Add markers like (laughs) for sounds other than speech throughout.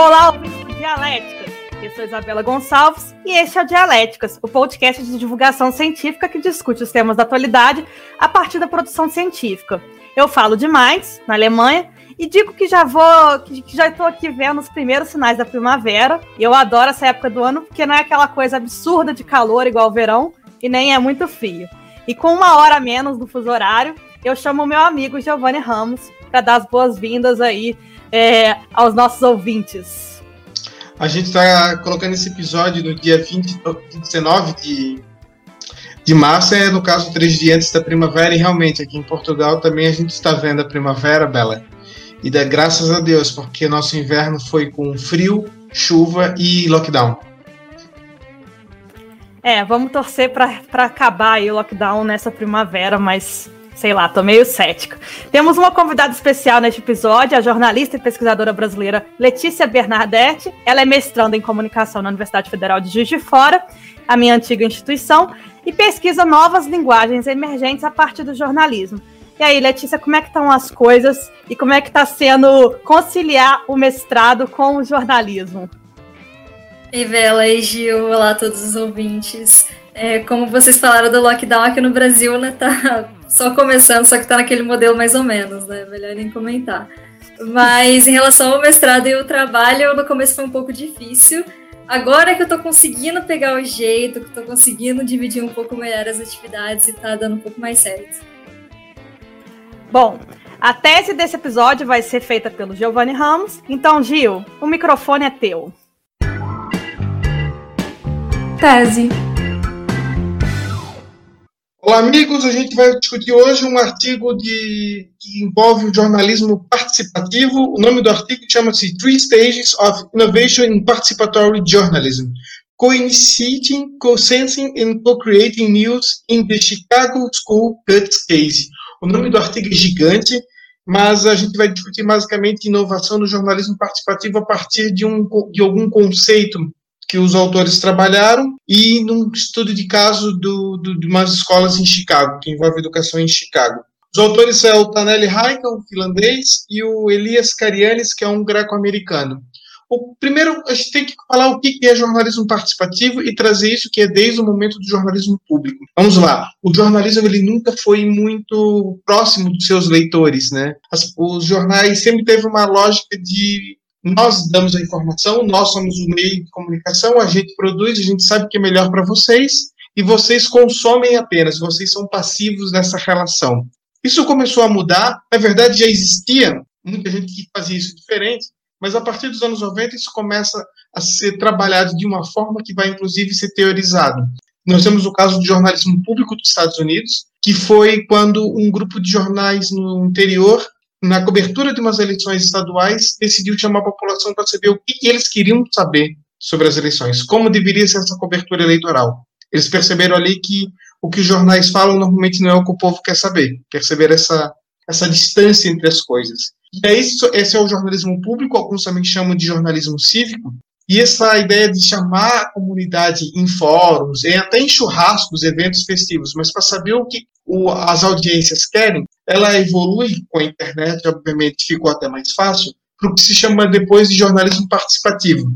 Olá, ouvintes Dialéticas. Eu sou Isabela Gonçalves e este é o Dialéticas, o podcast de divulgação científica que discute os temas da atualidade a partir da produção científica. Eu falo demais, na Alemanha, e digo que já vou, que já estou aqui vendo os primeiros sinais da primavera. E eu adoro essa época do ano porque não é aquela coisa absurda de calor igual o verão e nem é muito frio. E com uma hora a menos do fuso horário, eu chamo o meu amigo Giovanni Ramos para dar as boas-vindas aí é, aos nossos ouvintes. A gente está colocando esse episódio no dia 20, 19 de, de março, é no caso três dias antes da primavera, e realmente aqui em Portugal também a gente está vendo a primavera, Bela. E dá graças a Deus, porque nosso inverno foi com frio, chuva e lockdown. É, vamos torcer para acabar o lockdown nessa primavera, mas sei lá, tô meio cética. Temos uma convidada especial neste episódio, a jornalista e pesquisadora brasileira Letícia Bernadette. Ela é mestranda em comunicação na Universidade Federal de Juiz de Fora, a minha antiga instituição, e pesquisa novas linguagens emergentes a partir do jornalismo. E aí, Letícia, como é que estão as coisas e como é que está sendo conciliar o mestrado com o jornalismo? Ei, Bela e Gil, olá a todos os ouvintes. É, como vocês falaram do lockdown aqui no Brasil, né, tá só começando, só que tá naquele modelo mais ou menos, né? Melhor nem comentar. Mas em relação ao mestrado e o trabalho, no começo foi um pouco difícil. Agora que eu tô conseguindo pegar o jeito, que tô conseguindo dividir um pouco melhor as atividades e tá dando um pouco mais certo. Bom, a tese desse episódio vai ser feita pelo Giovanni Ramos. Então, Gil, o microfone é teu. Tese. Olá, amigos. A gente vai discutir hoje um artigo de, que envolve o jornalismo participativo. O nome do artigo chama-se Three Stages of Innovation in Participatory Journalism. Co-initiating, co-sensing and co-creating news in the Chicago School Cuts Case. O nome do artigo é gigante, mas a gente vai discutir basicamente inovação no jornalismo participativo a partir de, um, de algum conceito que os autores trabalharam e num estudo de caso do, do, de umas escolas em Chicago, que envolve educação em Chicago. Os autores são o Taneli Haika, um finlandês, e o Elias Carianes, que é um greco-americano. O primeiro, a gente tem que falar o que é jornalismo participativo e trazer isso que é desde o momento do jornalismo público. Vamos lá. O jornalismo ele nunca foi muito próximo dos seus leitores, né? As, os jornais sempre teve uma lógica de nós damos a informação, nós somos o meio de comunicação, a gente produz, a gente sabe o que é melhor para vocês e vocês consomem apenas, vocês são passivos nessa relação. Isso começou a mudar, na verdade já existia muita gente que fazia isso diferente, mas a partir dos anos 90 isso começa a ser trabalhado de uma forma que vai inclusive ser teorizado. Nós temos o caso do jornalismo público dos Estados Unidos, que foi quando um grupo de jornais no interior na cobertura de umas eleições estaduais, decidiu chamar a população para saber o que eles queriam saber sobre as eleições, como deveria ser essa cobertura eleitoral. Eles perceberam ali que o que os jornais falam normalmente não é o que o povo quer saber, perceber essa, essa distância entre as coisas. E isso, esse é o jornalismo público, alguns também chamam de jornalismo cívico, e essa ideia de chamar a comunidade em fóruns, e até em churrascos, eventos festivos, mas para saber o que o, as audiências querem, ela evolui com a internet, obviamente ficou até mais fácil, para o que se chama depois de jornalismo participativo.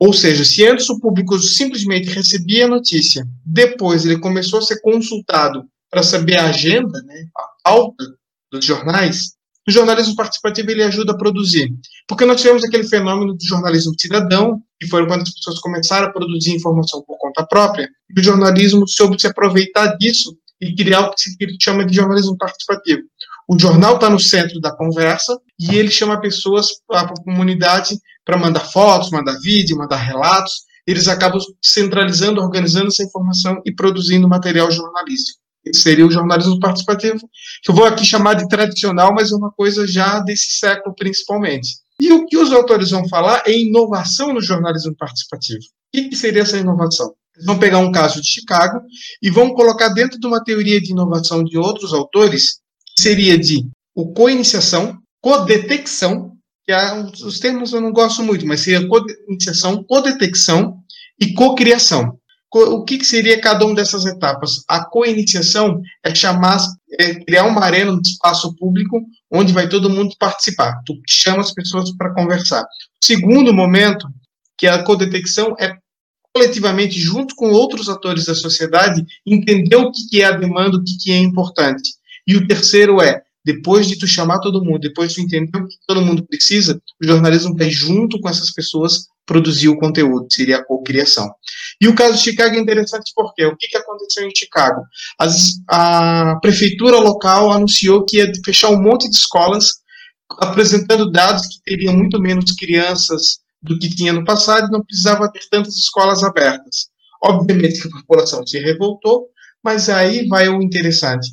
Ou seja, se antes o público simplesmente recebia a notícia, depois ele começou a ser consultado para saber a agenda, né, a pauta dos jornais, o jornalismo participativo ele ajuda a produzir. Porque nós tivemos aquele fenômeno do jornalismo cidadão, que foi quando as pessoas começaram a produzir informação por conta própria, e o jornalismo soube se aproveitar disso e criar o que se chama de jornalismo participativo. O jornal está no centro da conversa e ele chama pessoas, a comunidade, para mandar fotos, mandar vídeo, mandar relatos. Eles acabam centralizando, organizando essa informação e produzindo material jornalístico. Esse seria o jornalismo participativo, que eu vou aqui chamar de tradicional, mas é uma coisa já desse século principalmente. E o que os autores vão falar é inovação no jornalismo participativo. O que seria essa inovação? Eles vão pegar um caso de Chicago e vão colocar dentro de uma teoria de inovação de outros autores, que seria de o co-iniciação, co-detecção, que é, os termos eu não gosto muito, mas seria co-iniciação, co-detecção e co-criação. o que, que, seria cada uma dessas etapas? A co-iniciação é chamar, é criar uma arena, um espaço público, onde vai todo mundo participar. Tu chama as pessoas para conversar. O segundo momento, que é a co-detecção, é coletivamente, junto com outros atores da sociedade, entender o que, é a demanda, o que, que é importante. E o terceiro é depois de tu chamar todo mundo, depois de tu entender o que todo mundo precisa, o jornalismo vai junto com essas pessoas produzir o conteúdo, seria a cocriação. E o caso de Chicago é interessante porque o que, que aconteceu em Chicago? As, a prefeitura local anunciou que ia fechar um monte de escolas, apresentando dados que teriam muito menos crianças do que tinha no passado não precisava ter tantas escolas abertas. Obviamente que a população se revoltou, mas aí vai o interessante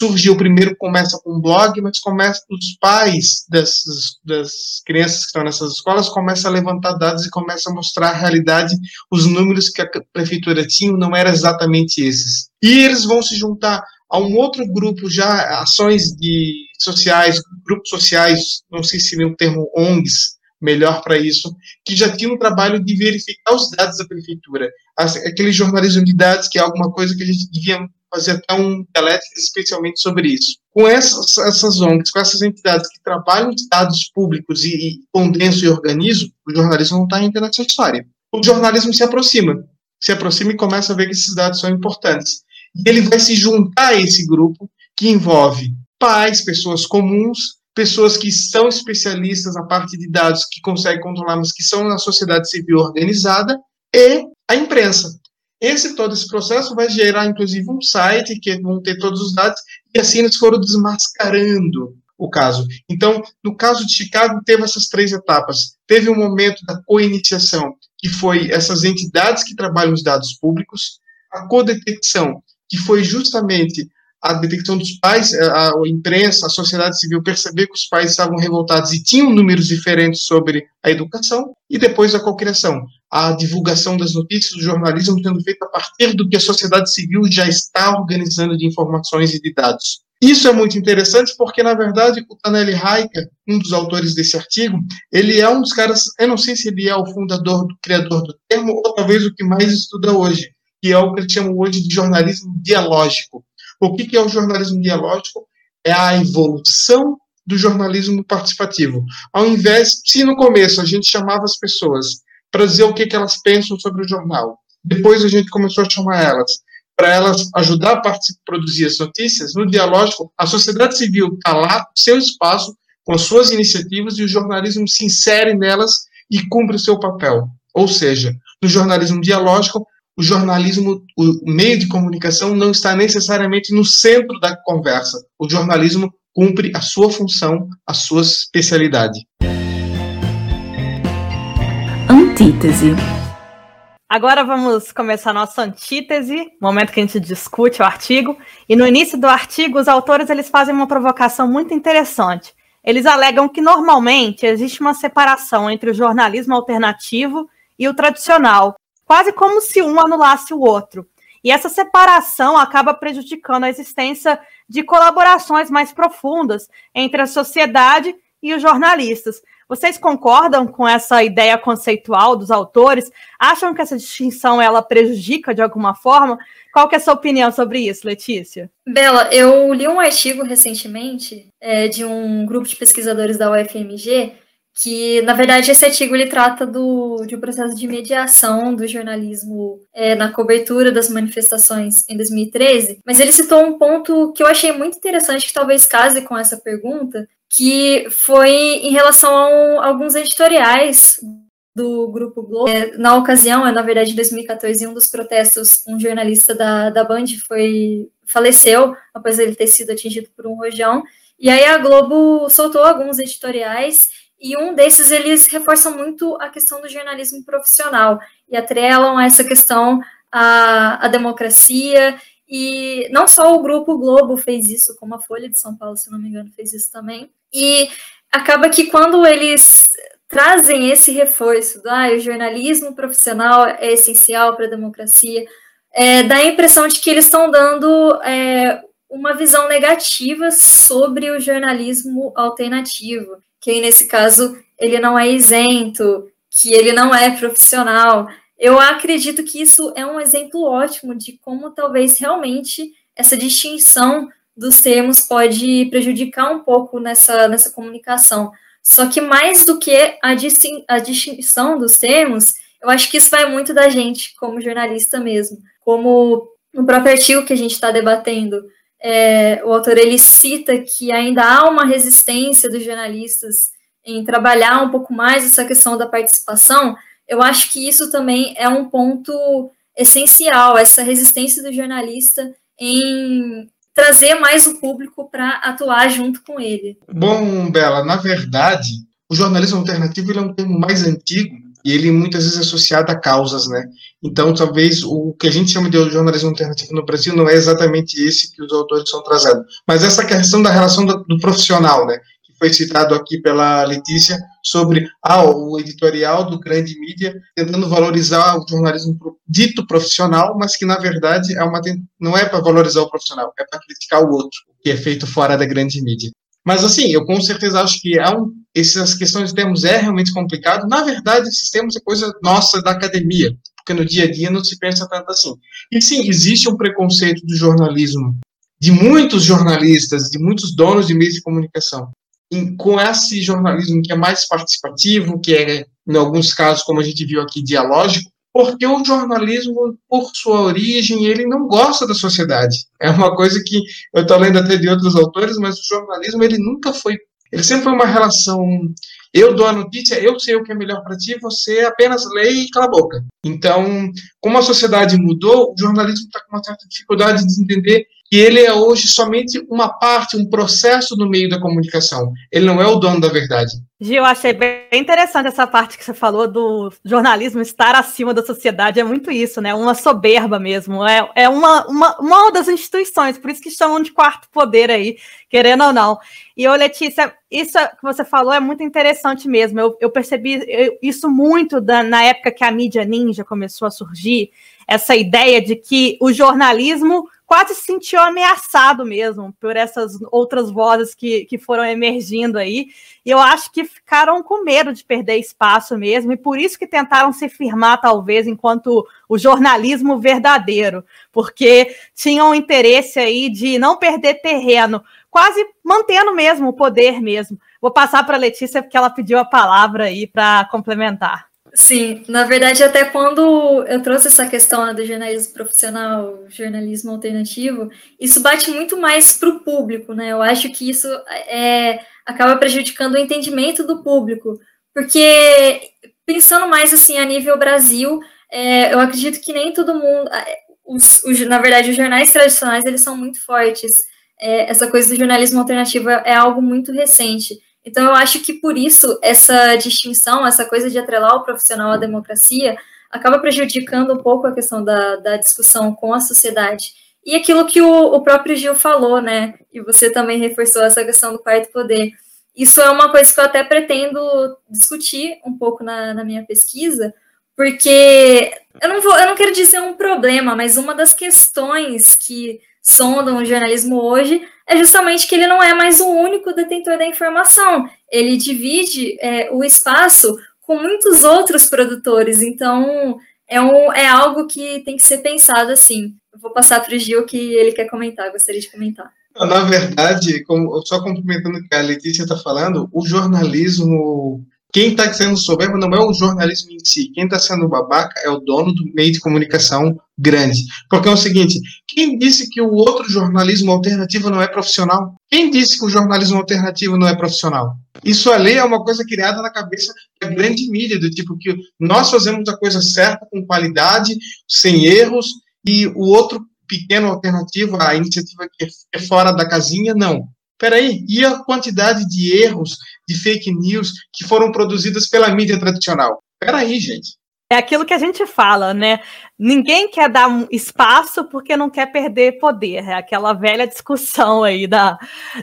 surgiu primeiro, começa com um blog, mas começa os pais das, das crianças que estão nessas escolas começam a levantar dados e começam a mostrar a realidade, os números que a prefeitura tinha não eram exatamente esses. E eles vão se juntar a um outro grupo já, ações de sociais, grupos sociais, não sei se é o termo ONGs, melhor para isso, que já tinha um trabalho de verificar os dados da prefeitura. Aquele jornalismo de dados, que é alguma coisa que a gente devia fazer até um elétrico especialmente sobre isso. Com essas, essas ONGs, com essas entidades que trabalham os dados públicos e, e condensam e organizam, o jornalismo não está ainda nessa história. O jornalismo se aproxima, se aproxima e começa a ver que esses dados são importantes. E ele vai se juntar a esse grupo que envolve pais, pessoas comuns, pessoas que são especialistas na parte de dados, que conseguem controlar, mas que são na sociedade civil organizada, e a imprensa. Esse todo esse processo vai gerar, inclusive, um site que vão ter todos os dados, e assim eles foram desmascarando o caso. Então, no caso de Chicago, teve essas três etapas. Teve um momento da co-iniciação, que foi essas entidades que trabalham os dados públicos, a co-detecção, que foi justamente a detecção dos pais, a, a imprensa, a sociedade civil perceber que os pais estavam revoltados e tinham números diferentes sobre a educação, e depois a cocriação, a divulgação das notícias do jornalismo sendo feita a partir do que a sociedade civil já está organizando de informações e de dados. Isso é muito interessante porque, na verdade, o Taneli Raika, um dos autores desse artigo, ele é um dos caras, eu não sei se ele é o fundador, do criador do termo, ou talvez o que mais estuda hoje, que é o que ele chama hoje de jornalismo dialógico. O que, é o jornalismo dialógico? É a evolução do jornalismo participativo. Ao invés, se no começo a gente chamava as pessoas para dizer o que, que elas pensam sobre o jornal, depois a gente começou a chamar elas para elas ajudar a produzir as notícias, no dialógico, a sociedade civil está lá, seu espaço, com as suas iniciativas, e o jornalismo se insere nelas e cumpre o seu papel. Ou seja, no jornalismo dialógico, o jornalismo, o meio de comunicação não está necessariamente no centro da conversa. O jornalismo cumpre a sua função, a sua especialidade. Antítese. Agora vamos começar nossa antítese, momento que a gente discute o artigo. E no início do artigo, os autores eles fazem uma provocação muito interessante. Eles alegam que normalmente existe uma separação entre o jornalismo alternativo e o tradicional, quase como se um anulasse o outro. E essa separação acaba prejudicando a existência de colaborações mais profundas entre a sociedade e os jornalistas. Vocês concordam com essa ideia conceitual dos autores? Acham que essa distinção ela prejudica de alguma forma? Qual que é a sua opinião sobre isso, Letícia? Bela, eu li um artigo recentemente é, de um grupo de pesquisadores da UFMG que na verdade esse artigo ele trata do, de um processo de mediação do jornalismo é, na cobertura das manifestações em 2013, mas ele citou um ponto que eu achei muito interessante que talvez case com essa pergunta, que foi em relação a, alguns editoriais do Grupo Globo. É, na ocasião, é, na verdade, em 2014, em um dos protestos, um jornalista da, da Band foi faleceu após ele ter sido atingido por um rojão. E aí a Globo soltou alguns editoriais e um desses eles reforçam muito a questão do jornalismo profissional e atrelam essa questão à, à democracia. E não só o Grupo Globo fez isso, como a Folha de São Paulo, se não me engano, fez isso também. E acaba que quando eles trazem esse reforço do ah, o jornalismo profissional é essencial para a democracia, é, dá a impressão de que eles estão dando é, uma visão negativa sobre o jornalismo alternativo que nesse caso ele não é isento, que ele não é profissional. Eu acredito que isso é um exemplo ótimo de como talvez realmente essa distinção dos termos pode prejudicar um pouco nessa, nessa comunicação. Só que mais do que a, distin a distinção dos termos, eu acho que isso vai muito da gente, como jornalista mesmo. Como no próprio artigo que a gente está debatendo, é, o autor ele cita que ainda há uma resistência dos jornalistas em trabalhar um pouco mais essa questão da participação. Eu acho que isso também é um ponto essencial, essa resistência do jornalista em trazer mais o público para atuar junto com ele. Bom, Bela, na verdade, o jornalismo alternativo é um termo mais antigo e ele muitas vezes é associado a causas, né? Então, talvez o que a gente chama de jornalismo alternativo no Brasil não é exatamente esse que os autores estão trazendo, mas essa questão da relação do, do profissional, né? Que foi citado aqui pela Letícia sobre ah, o editorial do grande mídia tentando valorizar o jornalismo dito profissional, mas que na verdade é uma não é para valorizar o profissional, é para criticar o outro, que é feito fora da grande mídia. Mas assim, eu com certeza acho que é um, essas questões de termos é realmente complicado. Na verdade, esses termos é coisa nossa da academia, porque no dia a dia não se pensa tanto assim. E sim, existe um preconceito do jornalismo, de muitos jornalistas, de muitos donos de meios de comunicação, em, com esse jornalismo que é mais participativo, que é, em alguns casos, como a gente viu aqui, dialógico, porque o jornalismo, por sua origem, ele não gosta da sociedade. É uma coisa que eu estou lendo até de outros autores, mas o jornalismo ele nunca foi, ele sempre foi uma relação. Eu dou a notícia, eu sei o que é melhor para ti, você apenas lê e cala a boca. Então, como a sociedade mudou, o jornalismo está com uma certa dificuldade de entender que ele é hoje somente uma parte, um processo no meio da comunicação. Ele não é o dono da verdade. Gil, achei bem interessante essa parte que você falou do jornalismo estar acima da sociedade. É muito isso, né? Uma soberba mesmo. É, é uma, uma, uma das instituições, por isso que chamam de quarto poder aí, querendo ou não. E, ô, Letícia, isso que você falou é muito interessante mesmo. Eu, eu percebi isso muito da, na época que a mídia ninja começou a surgir, essa ideia de que o jornalismo quase se sentiu ameaçado mesmo por essas outras vozes que, que foram emergindo aí. E eu acho que ficaram com medo de perder espaço mesmo, e por isso que tentaram se firmar, talvez, enquanto o jornalismo verdadeiro, porque tinham interesse aí de não perder terreno, quase mantendo mesmo o poder mesmo. Vou passar para a Letícia, porque ela pediu a palavra aí para complementar. Sim, na verdade, até quando eu trouxe essa questão né, do jornalismo profissional, jornalismo alternativo, isso bate muito mais para o público, né? Eu acho que isso é, acaba prejudicando o entendimento do público, porque pensando mais assim a nível Brasil, é, eu acredito que nem todo mundo, os, os, na verdade, os jornais tradicionais eles são muito fortes. É, essa coisa do jornalismo alternativo é, é algo muito recente. Então, eu acho que por isso essa distinção, essa coisa de atrelar o profissional à democracia, acaba prejudicando um pouco a questão da, da discussão com a sociedade. E aquilo que o, o próprio Gil falou, né? E você também reforçou essa questão do quarto poder. Isso é uma coisa que eu até pretendo discutir um pouco na, na minha pesquisa, porque eu não vou, eu não quero dizer um problema, mas uma das questões que sondam o jornalismo hoje é justamente que ele não é mais o único detentor da informação. Ele divide é, o espaço com muitos outros produtores. Então, é, um, é algo que tem que ser pensado assim. Eu vou passar para o Gil que ele quer comentar, gostaria de comentar. Na verdade, como, só complementando o que a Letícia está falando, o jornalismo quem está sendo soberbo não é o jornalismo em si. Quem está sendo babaca é o dono do meio de comunicação grande. Porque é o seguinte: quem disse que o outro jornalismo alternativo não é profissional? Quem disse que o jornalismo alternativo não é profissional? Isso ali é uma coisa criada na cabeça da grande mídia, do tipo que nós fazemos a coisa certa, com qualidade, sem erros, e o outro pequeno alternativo, a iniciativa que é fora da casinha, não. Peraí, e a quantidade de erros, de fake news que foram produzidas pela mídia tradicional? Peraí, gente. É aquilo que a gente fala, né? Ninguém quer dar um espaço porque não quer perder poder. É aquela velha discussão aí da,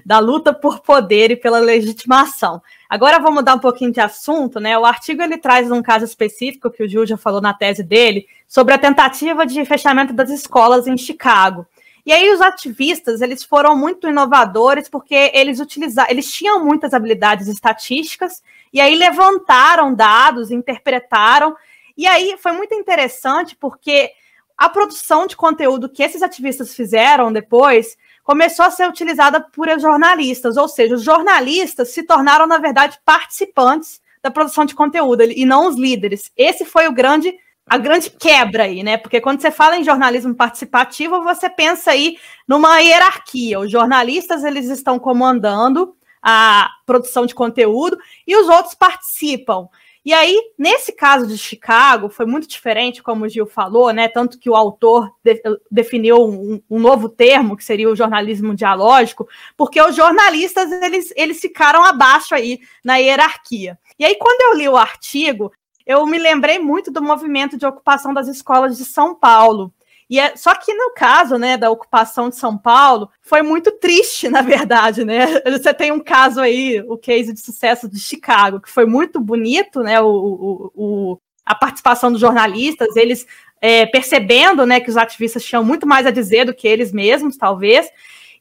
da luta por poder e pela legitimação. Agora vamos mudar um pouquinho de assunto, né? O artigo ele traz um caso específico que o Gil já falou na tese dele sobre a tentativa de fechamento das escolas em Chicago. E aí os ativistas, eles foram muito inovadores porque eles utilizaram, eles tinham muitas habilidades estatísticas e aí levantaram dados, interpretaram E aí foi muito interessante porque a produção de conteúdo que esses ativistas fizeram depois começou a ser utilizada por jornalistas, ou seja, os jornalistas se tornaram, na verdade, participantes da produção de conteúdo e não os líderes. Esse foi o grande a grande quebra aí, né? Porque quando você fala em jornalismo participativo, você pensa aí numa hierarquia. Os jornalistas eles estão comandando a produção de conteúdo e os outros participam. E aí, nesse caso de Chicago, foi muito diferente, como o Gil falou, né? Tanto que o autor de, definiu um, um, novo termo, que seria o jornalismo dialógico, porque os jornalistas eles, eles ficaram abaixo aí na hierarquia. E aí, quando eu li o artigo, eu me lembrei muito do movimento de ocupação das escolas de São Paulo. E é, só que no caso, né, da ocupação de São Paulo, foi muito triste, (laughs) na verdade, né? Você tem um caso aí, o case de sucesso de Chicago, que foi muito bonito, né? O, o, o a participação dos jornalistas, eles é, percebendo, né, que os ativistas tinham muito mais a dizer do que eles mesmos, talvez.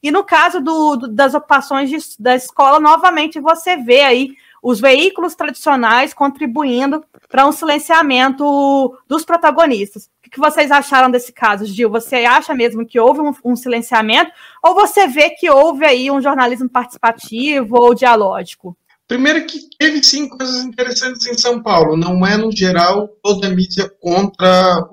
E no caso do, do, das ocupações de, da escola, novamente você vê aí os veículos tradicionais contribuindo para um silenciamento dos protagonistas. O que vocês acharam desse caso, Gil? Você acha mesmo que houve um, um silenciamento ou você vê que houve aí um jornalismo participativo ou dialógico? Primeiro que teve sim coisas interessantes em São Paulo. Não é, no geral, toda a mídia contra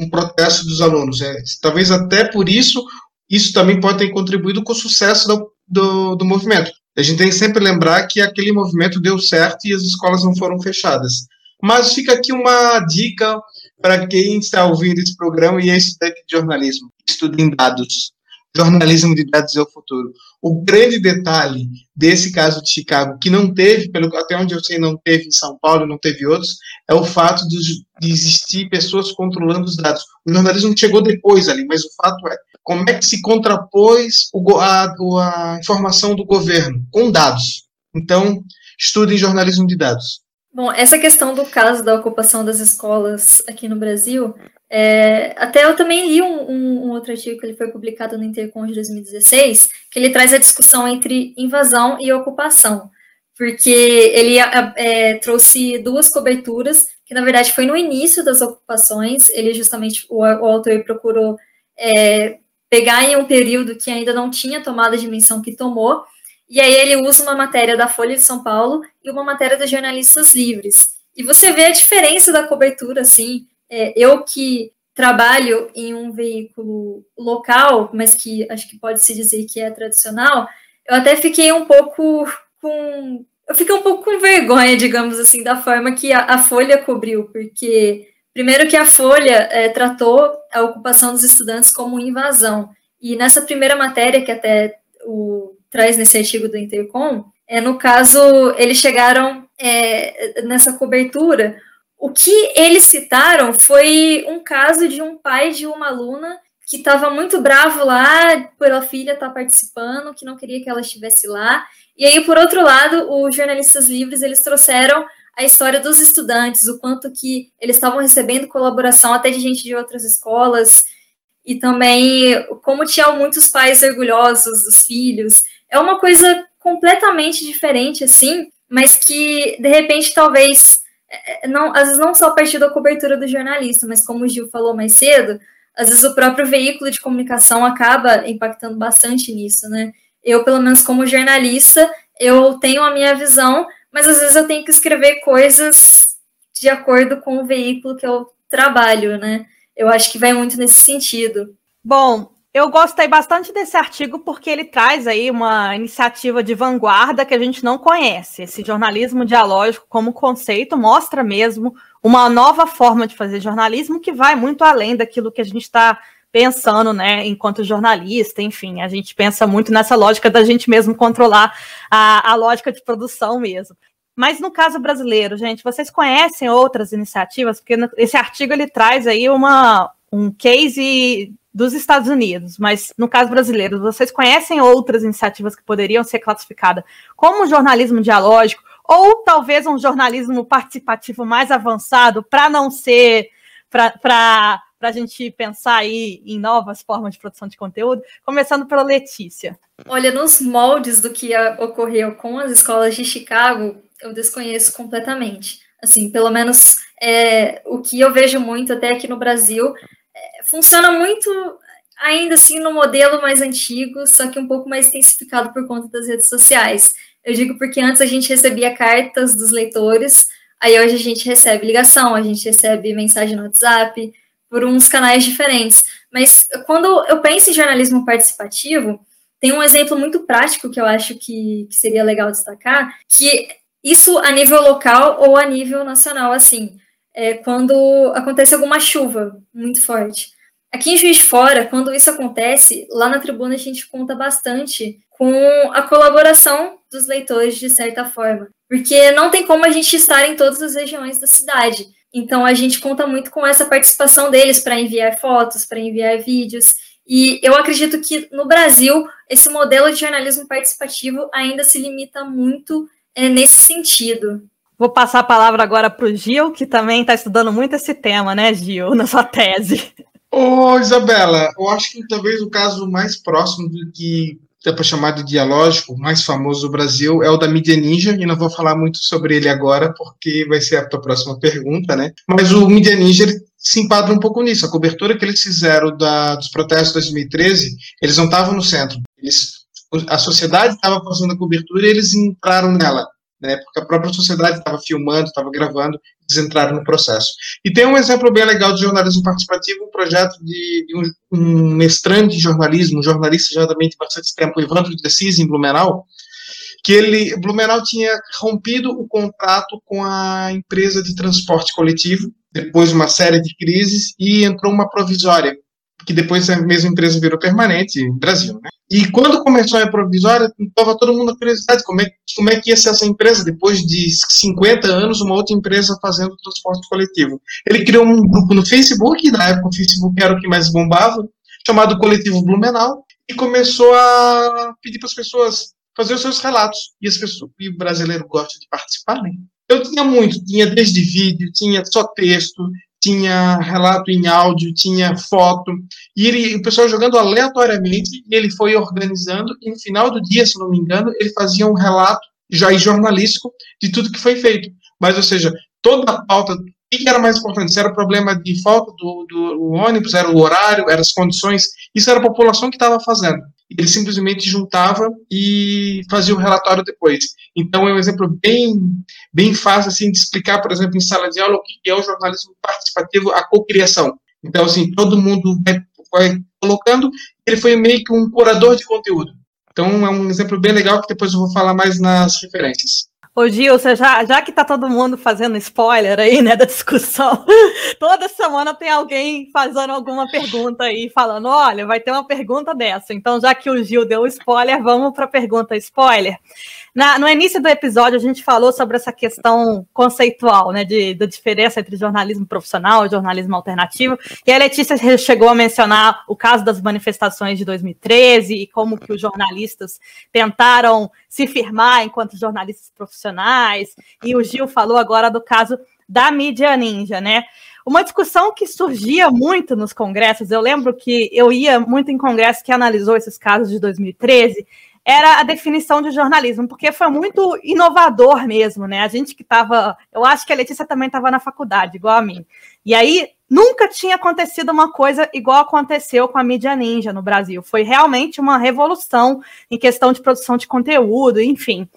um protesto dos alunos. É, talvez até por isso, isso também pode ter contribuído com o sucesso do, do, do movimento. A gente tem que sempre lembrar que aquele movimento deu certo e as escolas não foram fechadas. Mas fica aqui uma dica para quem está ouvindo esse programa e é estudante de jornalismo. Estudem dados. Jornalismo de dados é o futuro. O grande detalhe desse caso de Chicago, que não teve, pelo até onde eu sei, não teve em São Paulo, não teve outros, é o fato de, de existir pessoas controlando os dados. O jornalismo chegou depois ali, mas o fato é, como é que se contrapôs o, a, a informação do governo? Com dados. Então, estudem jornalismo de dados. Bom, essa questão do caso da ocupação das escolas aqui no Brasil, é, até eu também li um, um, um, outro artigo que ele foi publicado no Intercom de 2016, que ele traz a discussão entre invasão e ocupação, porque ele é, trouxe duas coberturas, que na verdade foi no início das ocupações, ele justamente, o, o autor procurou é, pegar em um período que ainda não tinha tomado a dimensão que tomou, e aí ele usa uma matéria da Folha de São Paulo e uma matéria dos jornalistas livres. E você vê a diferença da cobertura, assim. É, eu que trabalho em um veículo local, mas que acho que pode se dizer que é tradicional, eu até fiquei um pouco com. Eu fiquei um pouco com vergonha, digamos assim, da forma que a, a Folha cobriu, porque Primeiro que a Folha é, tratou a ocupação dos estudantes como invasão. E nessa primeira matéria, que até o, traz nesse artigo do Intercom, é, no caso, eles chegaram é, nessa cobertura. O que eles citaram foi um caso de um pai de uma aluna que estava muito bravo lá pela filha estar tá participando, que não queria que ela estivesse lá. E aí, por outro lado, os jornalistas livres eles trouxeram a história dos estudantes, o quanto que eles estavam recebendo colaboração até de gente de outras escolas, e também como tinham muitos pais orgulhosos dos filhos. É uma coisa completamente diferente, assim, mas que, de repente, talvez, é, é, não, às vezes não só a partir da cobertura do jornalista, mas como o Gil falou mais cedo, às vezes o próprio veículo de comunicação acaba impactando bastante nisso, né? Eu, pelo menos como jornalista, eu tenho a minha visão, mas às vezes eu tenho que escrever coisas de acordo com o veículo que eu trabalho, né? Eu acho que vai muito nesse sentido. Bom, eu gostei bastante desse artigo porque ele traz aí uma iniciativa de vanguarda que a gente não conhece. Esse jornalismo dialógico como conceito mostra mesmo uma nova forma de fazer jornalismo que vai muito além daquilo que a gente está pensando, né, enquanto jornalista, enfim, a gente pensa muito nessa lógica da gente mesmo controlar a, a lógica de produção mesmo. Mas no caso brasileiro, gente, vocês conhecem outras iniciativas? Porque esse artigo ele traz aí uma, um case dos Estados Unidos, mas no caso brasileiro, vocês conhecem outras iniciativas que poderiam ser classificadas como jornalismo dialógico ou talvez um jornalismo participativo mais avançado para não ser para para a gente pensar aí em novas formas de produção de conteúdo, começando pela Letícia. Olha, nos moldes do que ocorreu com as escolas de Chicago, eu desconheço completamente. Assim, pelo menos é, o que eu vejo muito até aqui no Brasil, é, funciona muito ainda assim no modelo mais antigo, só que um pouco mais intensificado por conta das redes sociais. Eu digo porque antes a gente recebia cartas dos leitores, aí hoje a gente recebe ligação, a gente recebe mensagem no WhatsApp, por uns canais diferentes. Mas quando eu penso em jornalismo participativo, tem um exemplo muito prático que eu acho que, que seria legal destacar, que isso a nível local ou a nível nacional, assim, é quando acontece alguma chuva muito forte. Aqui em Juiz de Fora, quando isso acontece, lá na tribuna a gente conta bastante com a colaboração dos leitores, de certa forma. Porque não tem como a gente estar em todas as regiões da cidade. Então a gente conta muito com essa participação deles para enviar fotos, para enviar vídeos. E eu acredito que no Brasil esse modelo de jornalismo participativo ainda se limita muito é, nesse sentido. Vou passar a palavra agora para o Gil, que também está estudando muito esse tema, né, Gil, na sua tese. Ô, Isabela, eu acho que talvez o caso mais próximo do que de dialógico, mais famoso do Brasil, é o da mídia ninja, e não vou falar muito sobre ele agora, porque vai ser a tua próxima pergunta, né? Mas o mídia ninja se enquadra um pouco nisso. A cobertura que eles fizeram da, dos protestos de 2013, eles não estavam no centro. Eles, a sociedade estava fazendo a cobertura e eles entraram nela né, porque a própria sociedade estava filmando, estava gravando, eles entraram no processo. E tem um exemplo bem legal de jornalismo participativo, um projeto de, de um, um, mestrante de jornalismo, um jornalista já também de bastante tempo, Evandro de Assis, em Blumenau, que ele, Blumenau tinha rompido o contrato com a empresa de transporte coletivo, depois de uma série de crises, e entrou uma provisória, que depois a mesma empresa virou permanente, Brasil, né? E quando começou a provisória, estava todo mundo na curiosidade, como é, como é que ia ser essa empresa, depois de 50 anos, uma outra empresa fazendo transporte coletivo. Ele criou um grupo no Facebook, na época o Facebook era o que mais bombava, chamado Coletivo Blumenau, e começou a pedir para as pessoas fazer os seus relatos. E, as pessoas, e o brasileiro gosta de participar, né? Eu tinha muito, tinha desde vídeo, tinha só texto, tinha relato em áudio, tinha foto, e ele, o pessoal jogando aleatoriamente, ele foi organizando, e no final do dia, se não me engano, ele fazia um relato já jornalístico de tudo que foi feito. Mas, ou seja, toda a pauta, o que era mais importante? Se era o problema de falta do, do ônibus, era o horário, eram as condições, isso era a população que estava fazendo ele simplesmente juntava e fazia o relatório depois. Então é um exemplo bem, bem fácil assim de explicar, por exemplo, em sala de aula o que é o jornalismo participativo, a cocriação. Então assim, todo mundo vai, vai colocando, ele foi meio que um curador de conteúdo. Então é um exemplo bem legal que depois eu vou falar mais nas referências. Ô Gil, você já, já que tá todo mundo fazendo spoiler aí, né, da discussão, (laughs) toda semana tem alguém fazendo alguma pergunta aí, falando, olha, vai ter uma pergunta dessa. Então, já que o Gil deu spoiler, vamos para a pergunta spoiler. Na, no início do episódio, a gente falou sobre essa questão conceitual, né, de, da diferença entre jornalismo profissional e jornalismo alternativo, e a Letícia chegou a mencionar o caso das manifestações de 2013 e como que os jornalistas tentaram se firmar enquanto jornalistas profissionais, e o Gil falou agora do caso da mídia ninja, né? Uma discussão que surgia muito nos congressos, eu lembro que eu ia muito em congresso que analisou esses casos de 2013, era a definição de jornalismo, porque foi muito inovador mesmo, né? A gente que estava, eu acho que a Letícia também estava na faculdade, igual a mim. E aí nunca tinha acontecido uma coisa igual aconteceu com a mídia ninja no Brasil. Foi realmente uma revolução em questão de produção de conteúdo, enfim.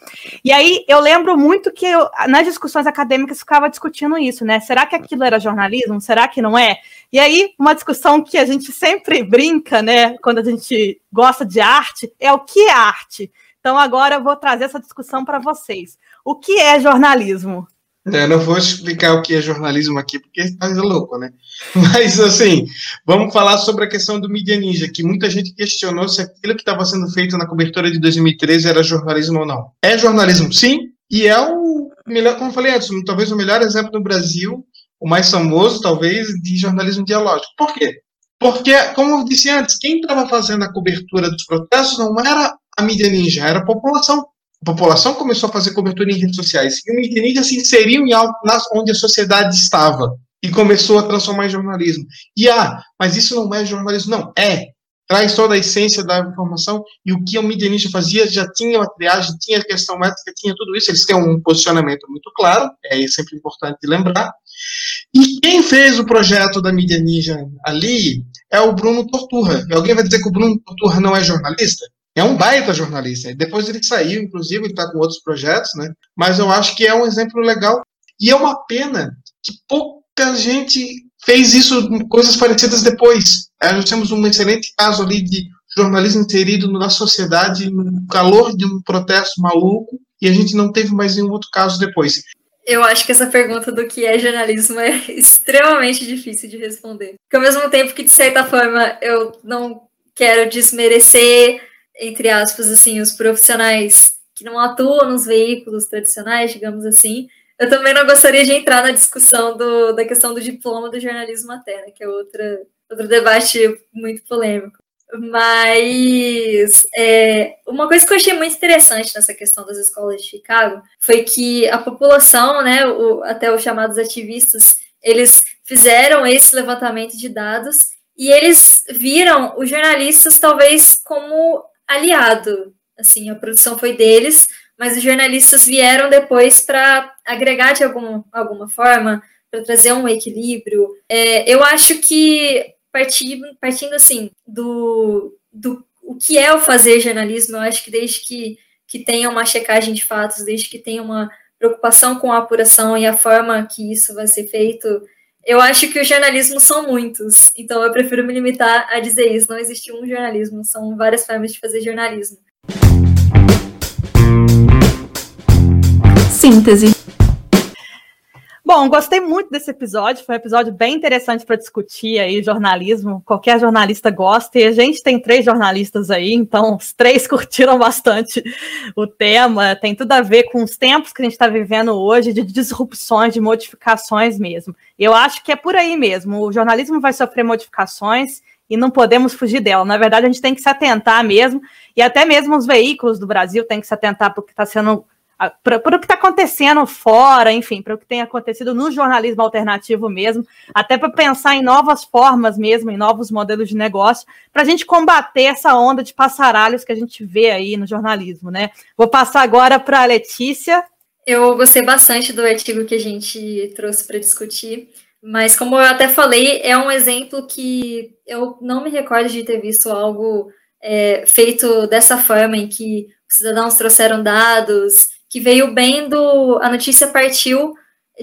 E aí eu lembro muito que eu, nas discussões acadêmicas ficava discutindo isso, né? Será que aquilo era jornalismo? Será que não é? E aí uma discussão que a gente sempre brinca, né, quando a gente gosta de arte, é o que é arte. Então agora eu vou trazer essa discussão para vocês. O que é jornalismo? É, eu não vou explicar o que é jornalismo aqui, porque está louco, né? (laughs) Mas, assim, vamos falar sobre a questão do Media Ninja, que muita gente questionou se aquilo que estava sendo feito na cobertura de 2013 era jornalismo ou não. É jornalismo, sim, e é o melhor, como eu falei antes, talvez o melhor exemplo no Brasil, o mais famoso, talvez, de jornalismo dialógico. Por quê? Porque, como eu disse antes, quem estava fazendo a cobertura dos protestos não era a mídia ninja, era a população a população começou a fazer cobertura em redes sociais. E o mídia se inseriu em algo onde a sociedade estava e começou a transformar em jornalismo. E ah, mas isso não é jornalismo. Não, é. traz toda a essência da informação, e o que o Media Ninja fazia já tinha uma triagem, tinha questão ética, tinha tudo isso, eles têm um posicionamento muito claro, é sempre importante lembrar. E quem fez o projeto da Media Ninja ali é o Bruno Torturra. E alguém vai dizer que o Bruno Torturra não é jornalista? É um baita jornalista. Depois ele saiu, inclusive, ele está com outros projetos, né? Mas eu acho que é um exemplo legal. E é uma pena que pouca gente fez isso, coisas parecidas depois. É, nós temos um excelente caso ali de jornalismo inserido na sociedade, no calor de um protesto maluco, e a gente não teve mais nenhum outro caso depois. Eu acho que essa pergunta do que é jornalismo é (laughs) extremamente difícil de responder. Porque ao mesmo tempo que, de certa forma, eu não quero desmerecer, entre aspas, assim, os profissionais que não atuam nos veículos tradicionais, digamos assim, eu também não gostaria de entrar na discussão do, da questão do diploma do jornalismo até, que é outra, outro debate muito polêmico. Mas é, uma coisa que eu achei muito interessante nessa questão das escolas de Chicago foi que a população, né, o, até os chamados ativistas, eles fizeram esse levantamento de dados e eles viram os jornalistas talvez como aliado. Assim, a produção foi deles, mas os jornalistas vieram depois para agregar de algum, alguma forma, para trazer um equilíbrio. É, eu acho que partindo, partindo assim do, do o que é o fazer jornalismo, eu acho que desde que, que tenha uma checagem de fatos, desde que tenha uma preocupação com a apuração e a forma que isso vai ser feito, eu acho que os jornalismos são muitos, então eu prefiro me limitar a dizer isso. Não existe um jornalismo, são várias formas de fazer jornalismo. Síntese. Bom, gostei muito desse episódio, foi um episódio bem interessante para discutir aí jornalismo. Qualquer jornalista gosta, e a gente tem três jornalistas aí, então os três (laughs) curtiram bastante o tema. Tem tudo a ver com os tempos que a gente está vivendo hoje, de disrupções, de modificações mesmo. Eu acho que é por aí mesmo. O jornalismo vai sofrer modificações e não podemos fugir dela. Na verdade, a gente tem que se atentar mesmo, e até mesmo os veículos do Brasil têm que se atentar porque está sendo para o que está acontecendo fora, enfim, para o que tem acontecido no jornalismo alternativo mesmo, até para pensar em novas formas mesmo, em novos modelos de negócio, para a gente combater essa onda de passaralhos que a gente vê aí no jornalismo, né? Vou passar agora para a Letícia. Eu gostei bastante do artigo que a gente trouxe para discutir, mas como eu até falei, é um exemplo que eu não me recordo de ter visto algo é, feito dessa forma, em que os cidadãos trouxeram dados que veio bem do. A notícia partiu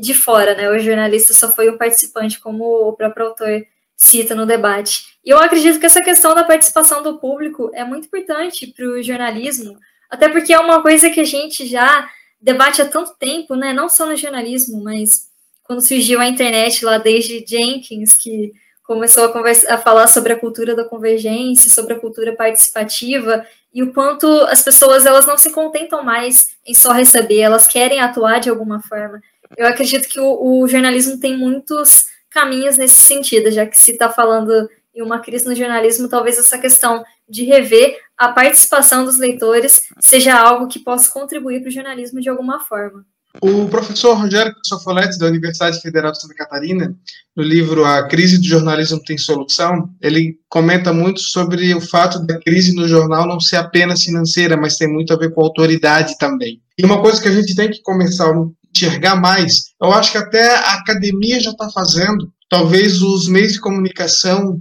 de fora, né? O jornalista só foi um participante, como o próprio autor cita no debate. E eu acredito que essa questão da participação do público é muito importante para o jornalismo, até porque é uma coisa que a gente já debate há tanto tempo, né? Não só no jornalismo, mas quando surgiu a internet lá desde Jenkins, que começou a, conversa, a falar sobre a cultura da convergência, sobre a cultura participativa, e o quanto as pessoas elas não se contentam mais em só receber, elas querem atuar de alguma forma. Eu acredito que o, o jornalismo tem muitos caminhos nesse sentido, já que se está falando em uma crise no jornalismo, talvez essa questão de rever a participação dos leitores seja algo que possa contribuir para o jornalismo de alguma forma. O professor Rogério Soffoletti, da Universidade Federal de Santa Catarina, no livro A Crise do Jornalismo Tem Solução, ele comenta muito sobre o fato da crise no jornal não ser apenas financeira, mas tem muito a ver com autoridade também. E uma coisa que a gente tem que começar a enxergar mais, eu acho que até a academia já está fazendo, talvez os meios de comunicação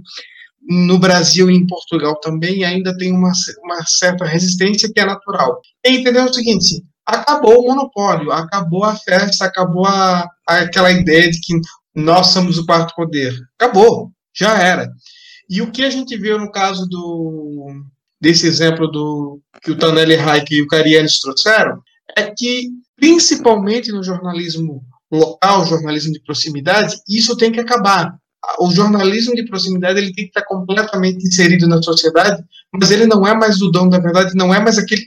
no Brasil e em Portugal também ainda tem uma, uma certa resistência que é natural. E entender o seguinte, acabou o monopólio, acabou a festa, acabou a, aquela ideia de que nós somos o quarto poder. Acabou, já era. E o que a gente viu no caso do desse exemplo do que o Tanelli Reich e o Carianes trouxeram é que principalmente no jornalismo local, jornalismo de proximidade, isso tem que acabar. O jornalismo de proximidade ele tem que estar completamente inserido na sociedade, mas ele não é mais o dono da verdade, não é mais aquele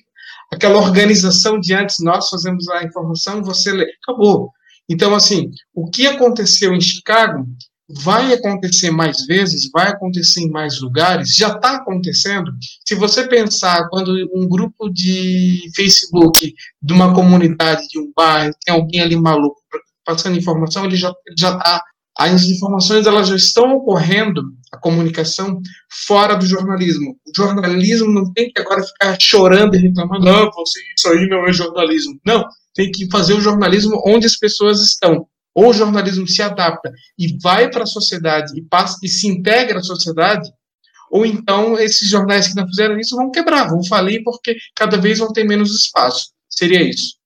aquela organização de antes, nós fazemos a informação, você lê, acabou. Então, assim, o que aconteceu em Chicago vai acontecer mais vezes, vai acontecer em mais lugares, já está acontecendo. Se você pensar quando um grupo de Facebook de uma comunidade, de um bairro, tem alguém ali maluco passando informação, ele já está as informações elas já estão ocorrendo, a comunicação, fora do jornalismo. O jornalismo não tem que agora ficar chorando e reclamando, não, você, isso aí não é jornalismo. Não, tem que fazer o jornalismo onde as pessoas estão. Ou o jornalismo se adapta e vai para a sociedade e, passa, e se integra à sociedade, ou então esses jornais que não fizeram isso vão quebrar, vão falir, porque cada vez vão ter menos espaço. Seria isso.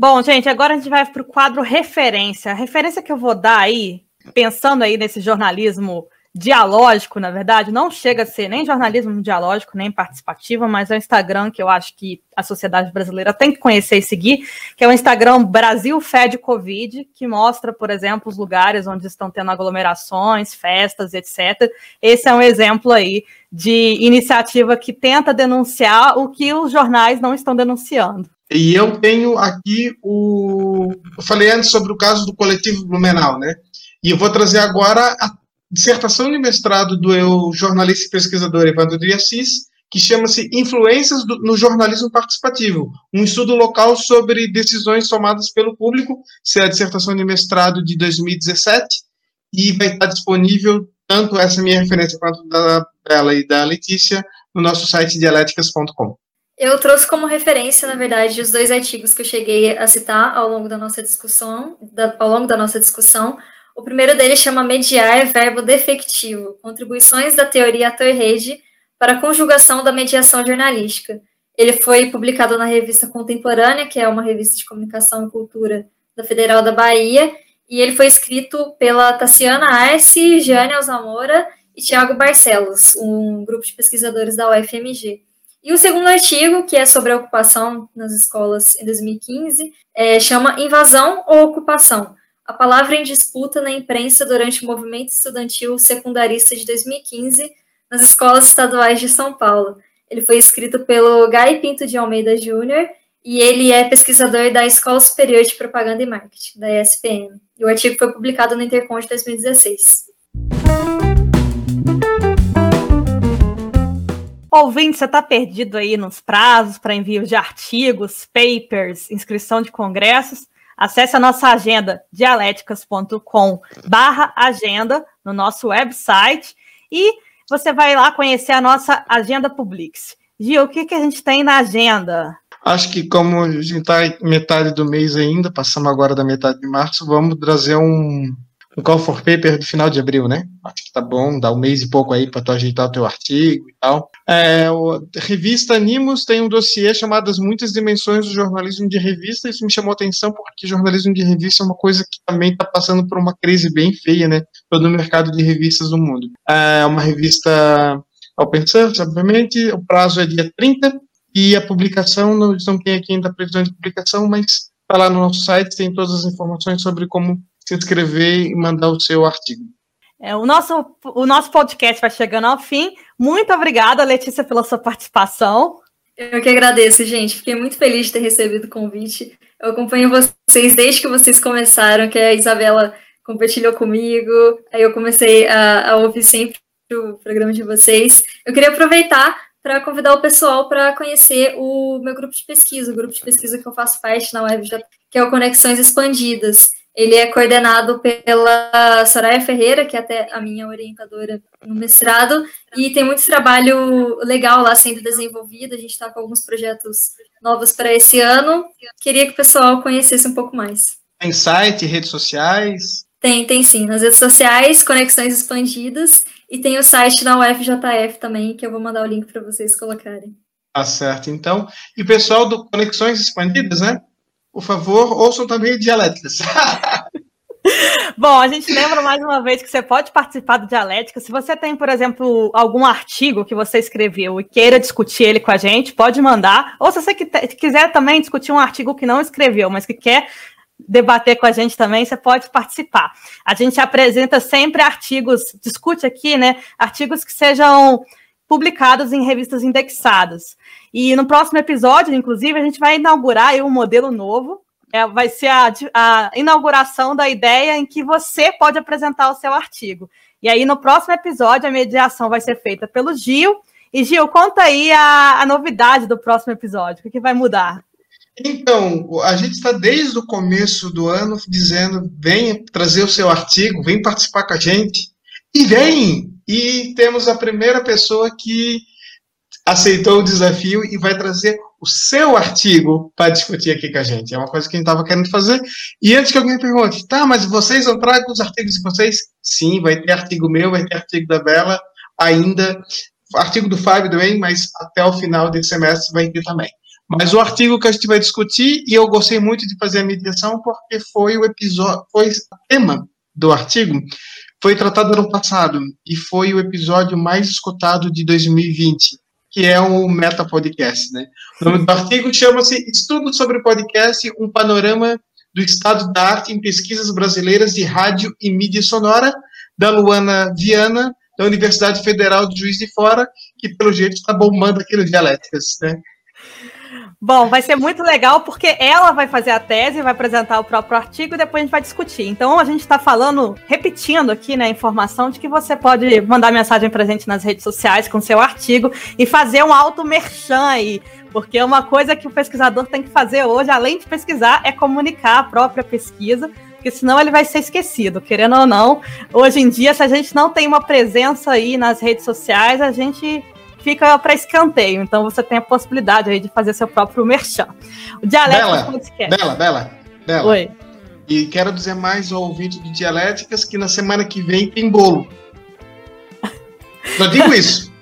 Bom, gente, agora a gente vai para o quadro referência. A referência que eu vou dar aí, pensando aí nesse jornalismo dialógico, na verdade, não chega a ser nem jornalismo dialógico, nem participativo, mas é o Instagram que eu acho que a sociedade brasileira tem que conhecer e seguir, que é o Instagram Brasil Fed Covid, que mostra, por exemplo, os lugares onde estão tendo aglomerações, festas, etc. Esse é um exemplo aí de iniciativa que tenta denunciar o que os jornais não estão denunciando. E eu tenho aqui o. Eu falei antes sobre o caso do coletivo Blumenau, né? E eu vou trazer agora a dissertação de mestrado do jornalista e pesquisador Evandro de Assis, que chama-se Influências do, no Jornalismo Participativo, um estudo local sobre decisões tomadas pelo público, se é a dissertação de mestrado de 2017, e vai estar disponível tanto essa minha referência quanto da dela e da Letícia no nosso site dialéticas.com. Eu trouxe como referência, na verdade, os dois artigos que eu cheguei a citar ao longo da nossa discussão, da, ao longo da nossa discussão. O primeiro deles chama Mediar Verbo Defectivo, Contribuições da Teoria Ator-Rede para a Conjugação da Mediação Jornalística. Ele foi publicado na revista Contemporânea, que é uma revista de comunicação e cultura da Federal da Bahia, e ele foi escrito pela Tassiana Arce, Jane Alzamora e Tiago Barcelos, um grupo de pesquisadores da UFMG. E o segundo artigo, que é sobre a ocupação nas escolas em 2015, é, chama Invasão ou Ocupação? A palavra em disputa na imprensa durante o movimento estudantil secundarista de 2015 nas escolas estaduais de São Paulo. Ele foi escrito pelo Gai Pinto de Almeida Júnior e ele é pesquisador da Escola Superior de Propaganda e Marketing, da ESPM. E o artigo foi publicado no Intercom de 2016. Ouvinte, você está perdido aí nos prazos para envio de artigos, papers, inscrição de congressos? Acesse a nossa agenda dialéticas.com barra agenda no nosso website e você vai lá conhecer a nossa agenda Publix. Gil, o que, que a gente tem na agenda? Acho que como a gente está metade do mês ainda, passamos agora da metade de março, vamos trazer um, um call for paper do final de abril, né? Acho que tá bom, dá um mês e pouco aí para tu ajeitar o teu artigo e tal. É, o, revista Animus tem um dossiê chamado As Muitas Dimensões do Jornalismo de Revista. Isso me chamou atenção porque jornalismo de revista é uma coisa que também está passando por uma crise bem feia, né? Todo o mercado de revistas do mundo. É uma revista open source, obviamente. O prazo é dia 30 e a publicação, não, não tem aqui ainda a previsão de publicação, mas está lá no nosso site, tem todas as informações sobre como se inscrever e mandar o seu artigo. É, o, nosso, o nosso podcast vai chegando ao fim. Muito obrigada, Letícia, pela sua participação. Eu que agradeço, gente. Fiquei muito feliz de ter recebido o convite. Eu acompanho vocês desde que vocês começaram, que a Isabela compartilhou comigo. Aí eu comecei a, a ouvir sempre o programa de vocês. Eu queria aproveitar para convidar o pessoal para conhecer o meu grupo de pesquisa, o grupo de pesquisa que eu faço parte na web, que é o Conexões Expandidas. Ele é coordenado pela Soraya Ferreira, que é até a minha orientadora no mestrado, e tem muito trabalho legal lá sendo desenvolvido. A gente está com alguns projetos novos para esse ano. Queria que o pessoal conhecesse um pouco mais. Tem site, redes sociais? Tem, tem sim. Nas redes sociais, Conexões Expandidas, e tem o site da UFJF também, que eu vou mandar o link para vocês colocarem. Tá certo, então. E o pessoal do Conexões Expandidas, né? por favor, ouçam também Dialéticas. (laughs) (laughs) Bom, a gente lembra mais uma vez que você pode participar do Dialética. Se você tem, por exemplo, algum artigo que você escreveu e queira discutir ele com a gente, pode mandar. Ou se você quiser também discutir um artigo que não escreveu, mas que quer debater com a gente também, você pode participar. A gente apresenta sempre artigos, discute aqui, né? Artigos que sejam publicados em revistas indexadas. E no próximo episódio, inclusive, a gente vai inaugurar um modelo novo. É, vai ser a, a inauguração da ideia em que você pode apresentar o seu artigo. E aí, no próximo episódio, a mediação vai ser feita pelo Gil. E, Gil, conta aí a, a novidade do próximo episódio. O que, vai mudar? Então, a gente está desde o começo do ano dizendo: venha trazer o seu artigo, vem participar com a gente. E vem! E temos a primeira pessoa que aceitou o desafio e vai trazer o seu artigo para discutir aqui com a gente. É uma coisa que a gente estava querendo fazer. E antes que alguém pergunte, tá, mas vocês não tragam os artigos de vocês? Sim, vai ter artigo meu, vai ter artigo da Bela, ainda. Artigo do Fábio também, mas até o final desse semestre vai ter também. Mas o artigo que a gente vai discutir, e eu gostei muito de fazer a mediação, porque foi o episódio, foi o tema do artigo, foi tratado no ano passado, e foi o episódio mais escutado de 2020 que é o Meta Podcast, né? O nome do artigo chama-se Estudo sobre Podcast, um panorama do estado da arte em pesquisas brasileiras de rádio e mídia sonora, da Luana Viana, da Universidade Federal de Juiz de Fora, que pelo jeito está bombando aqui no Dialéticas, né? Bom, vai ser muito legal porque ela vai fazer a tese, vai apresentar o próprio artigo e depois a gente vai discutir. Então a gente está falando, repetindo aqui, né, a informação de que você pode mandar mensagem para a gente nas redes sociais com seu artigo e fazer um auto merchan aí. Porque uma coisa que o pesquisador tem que fazer hoje, além de pesquisar, é comunicar a própria pesquisa, porque senão ele vai ser esquecido, querendo ou não. Hoje em dia, se a gente não tem uma presença aí nas redes sociais, a gente fica para escanteio. Então você tem a possibilidade aí de fazer seu próprio merchan. O Dialéticas Podcast. Bela, Bela, Bela. Oi. E quero dizer mais ao ouvinte do Dialéticas que na semana que vem tem bolo. Só digo isso. (laughs)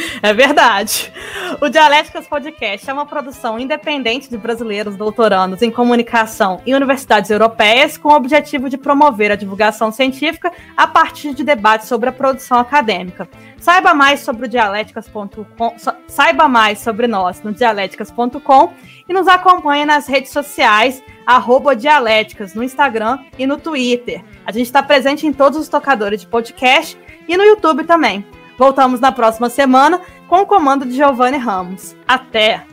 (laughs) É verdade. O Dialéticas Podcast é uma produção independente de brasileiros doutorandos em comunicação em universidades europeias com o objetivo de promover a divulgação científica a partir de debates sobre a produção acadêmica. Saiba mais sobre o dialéticas.com, saiba mais sobre nós no dialéticas.com e nos acompanhe nas redes sociais dialéticas no Instagram e no Twitter. A gente está presente em todos os tocadores de podcast e no YouTube também. Voltamos na próxima semana com o comando de Giovanni Ramos. Até!